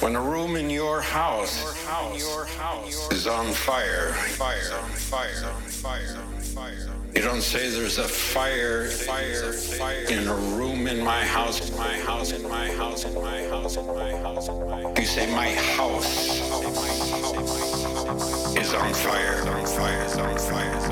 When a room in your house is on fire. You don't say there's a fire in a room in my house, my house, in my house, in my house, in my house. in my house. You say my house is on fire, on fire, on fire.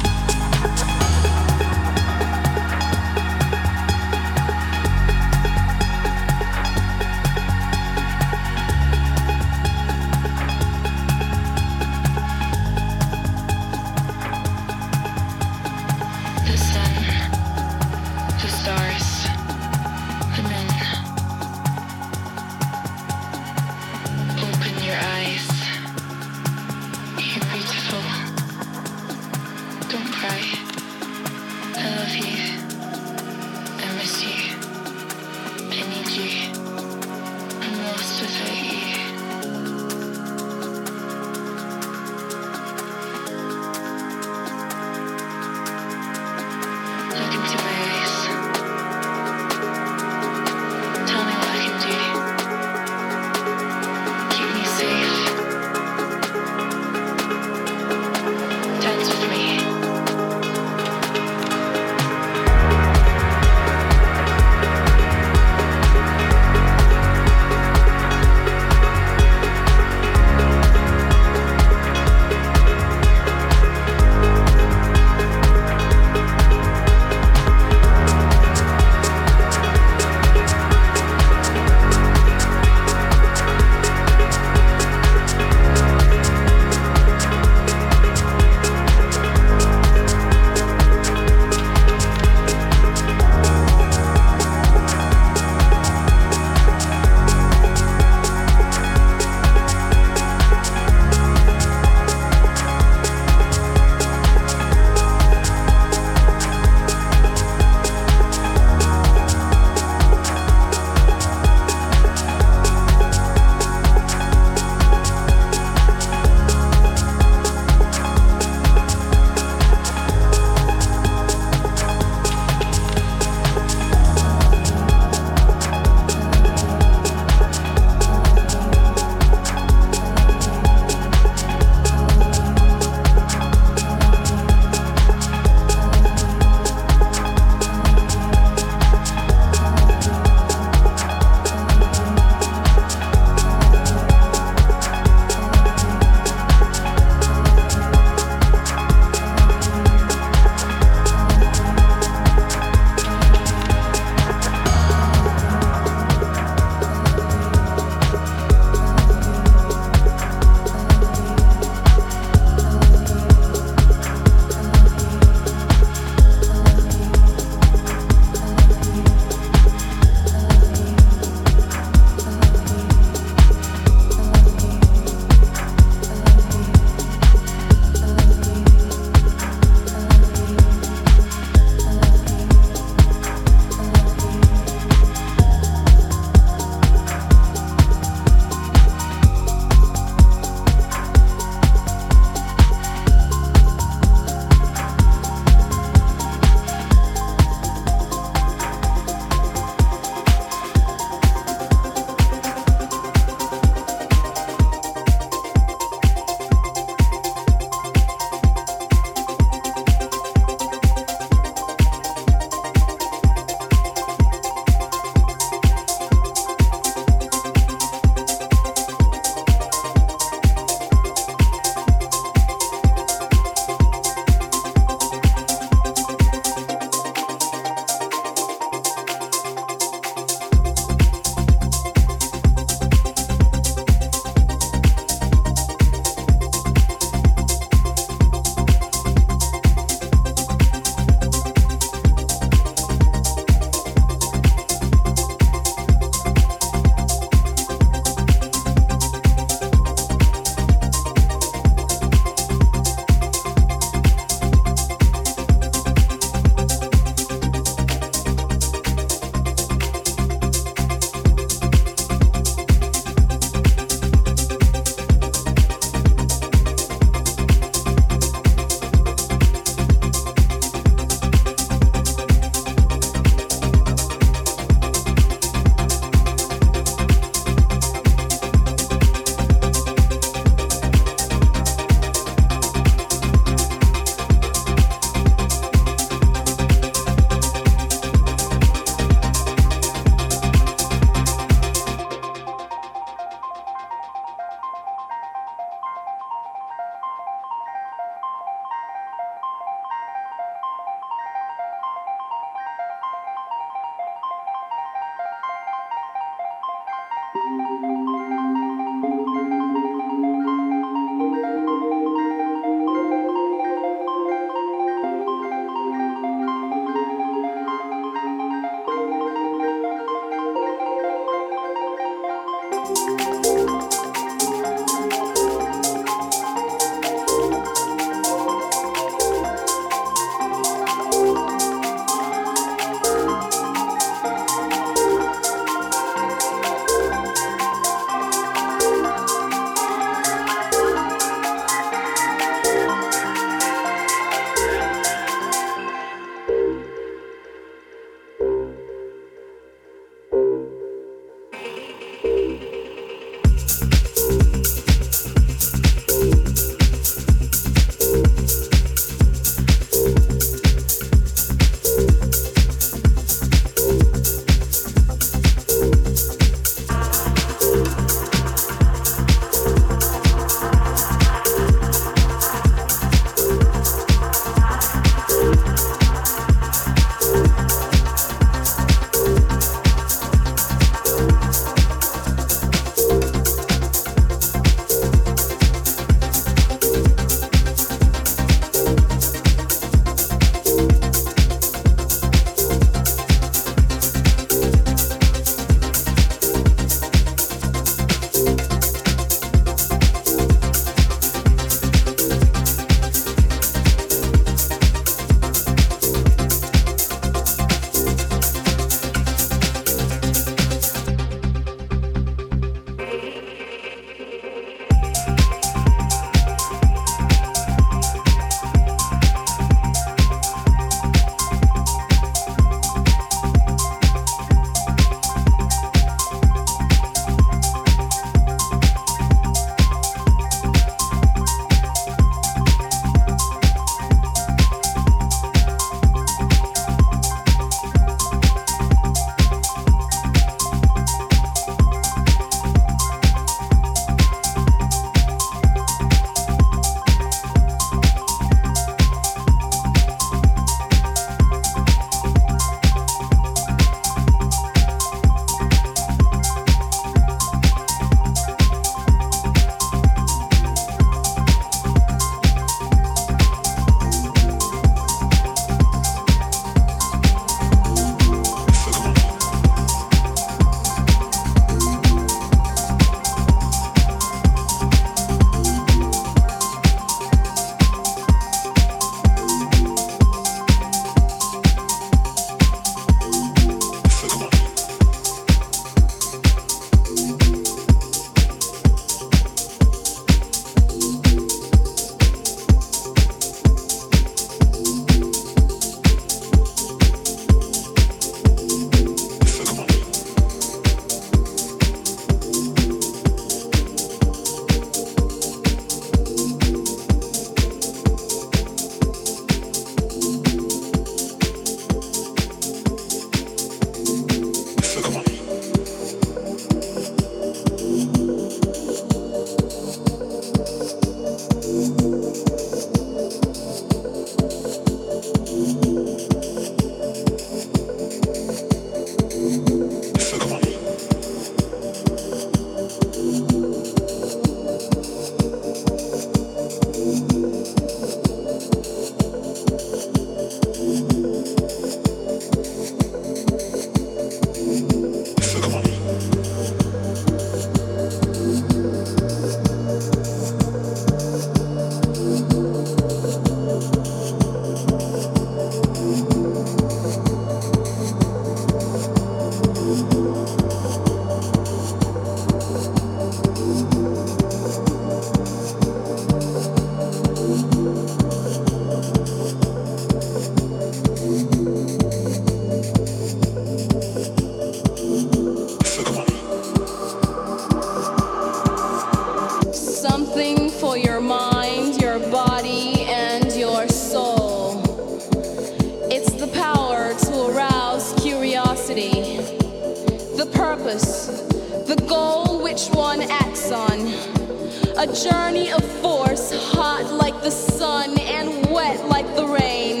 A journey of force, hot like the sun and wet like the rain.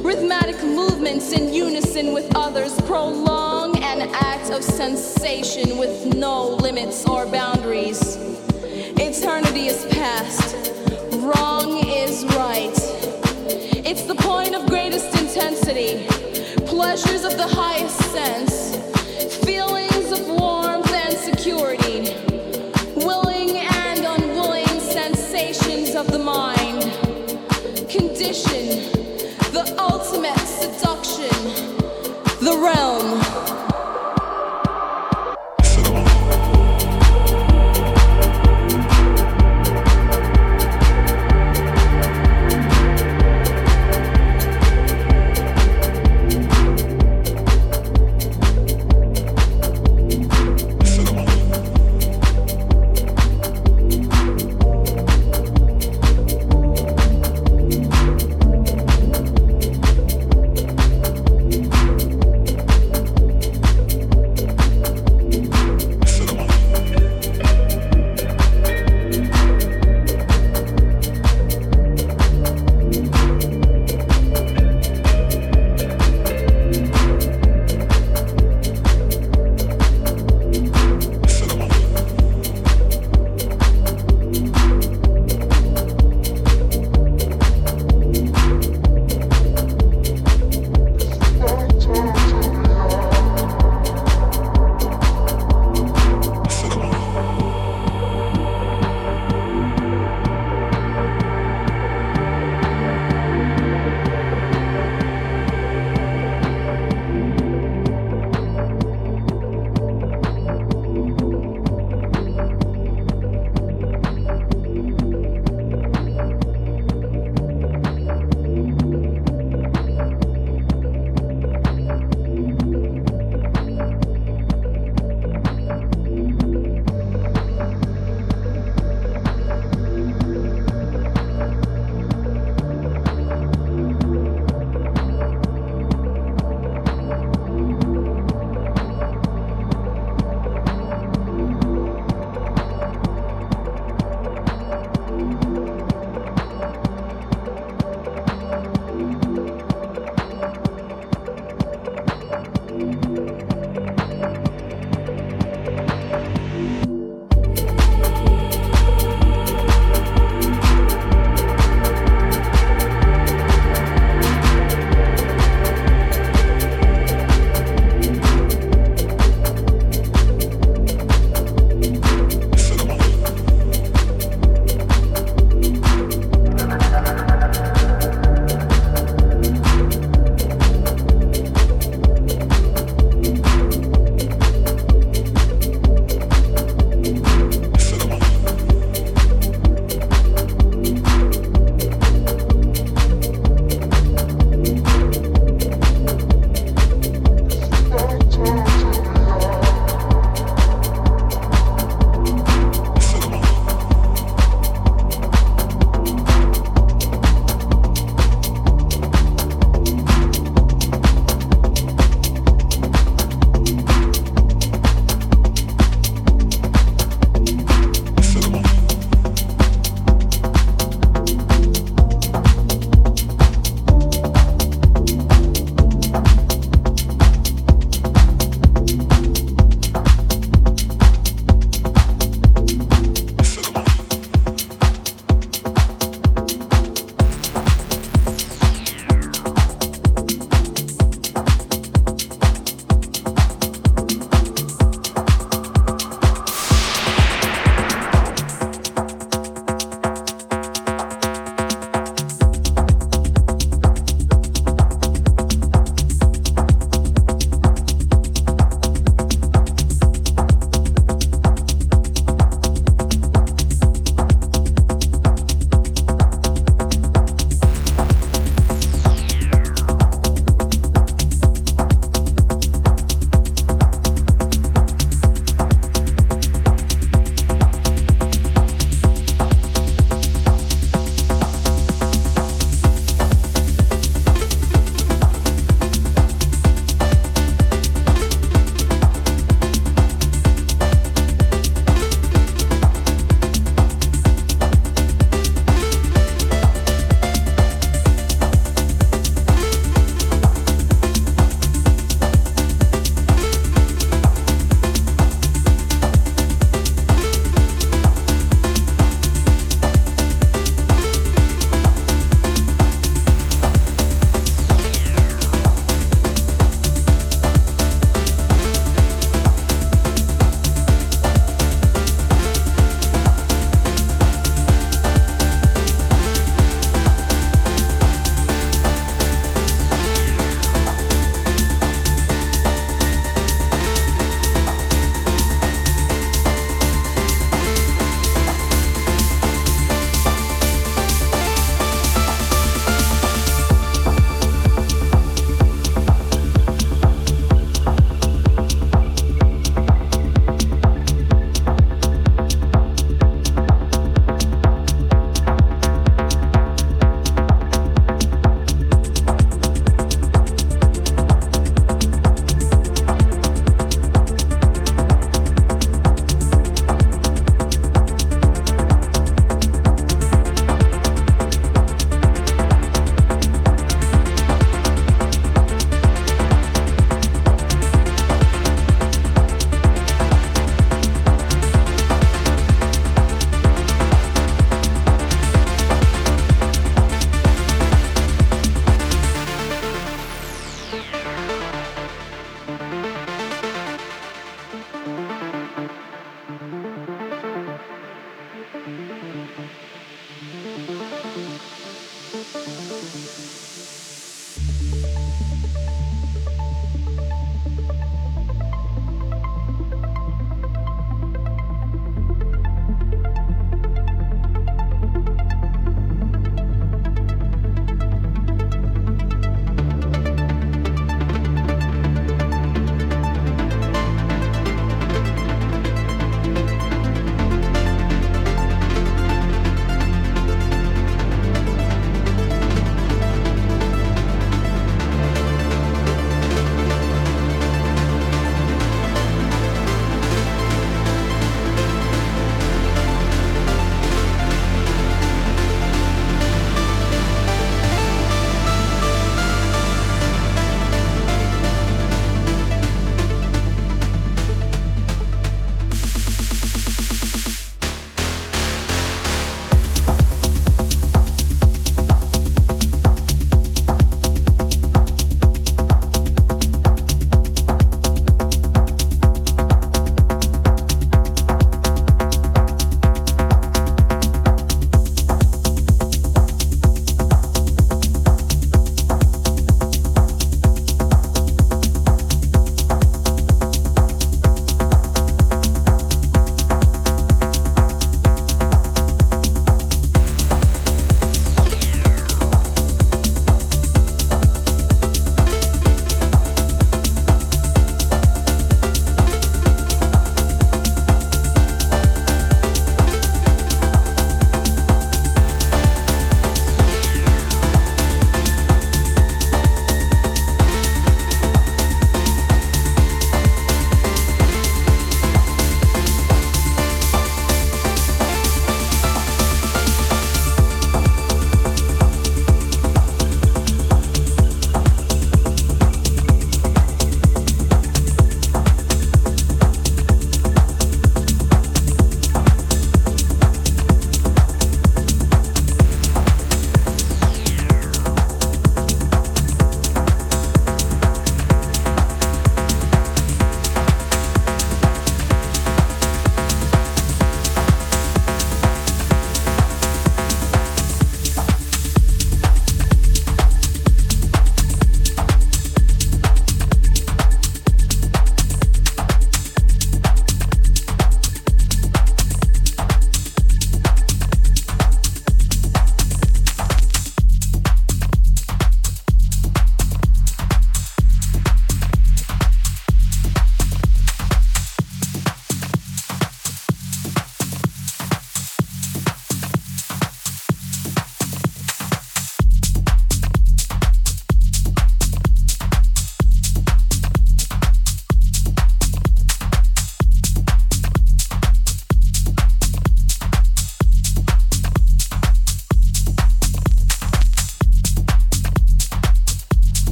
Rhythmic movements in unison with others prolong an act of sensation with no limits or boundaries. Eternity is past, wrong is right. It's the point of greatest intensity, pleasures of the highest sense, feelings realm.